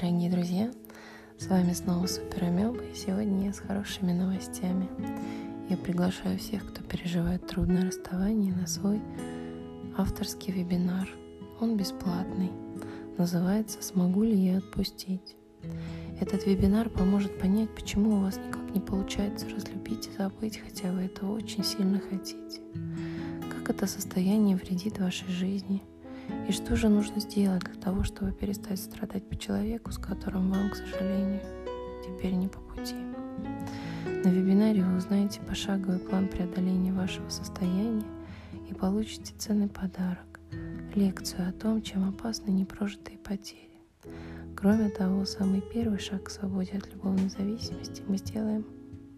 дорогие друзья! С вами снова Супер Амеба, и сегодня я с хорошими новостями. Я приглашаю всех, кто переживает трудное расставание, на свой авторский вебинар. Он бесплатный. Называется «Смогу ли я отпустить?». Этот вебинар поможет понять, почему у вас никак не получается разлюбить и забыть, хотя вы этого очень сильно хотите. Как это состояние вредит вашей жизни – и что же нужно сделать для того, чтобы перестать страдать по человеку, с которым вам, к сожалению, теперь не по пути? На вебинаре вы узнаете пошаговый план преодоления вашего состояния и получите ценный подарок – лекцию о том, чем опасны непрожитые потери. Кроме того, самый первый шаг к свободе от любовной зависимости мы сделаем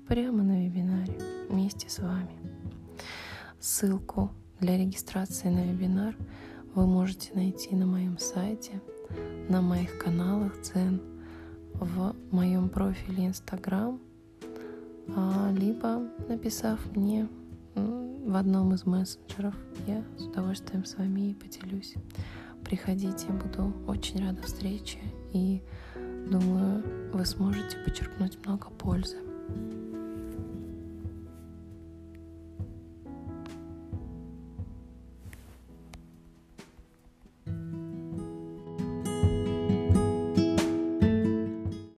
прямо на вебинаре вместе с вами. Ссылку для регистрации на вебинар – вы можете найти на моем сайте, на моих каналах Дзен, в моем профиле Инстаграм, а, либо написав мне в одном из мессенджеров. Я с удовольствием с вами и поделюсь. Приходите, буду очень рада встрече и думаю, вы сможете подчеркнуть много пользы.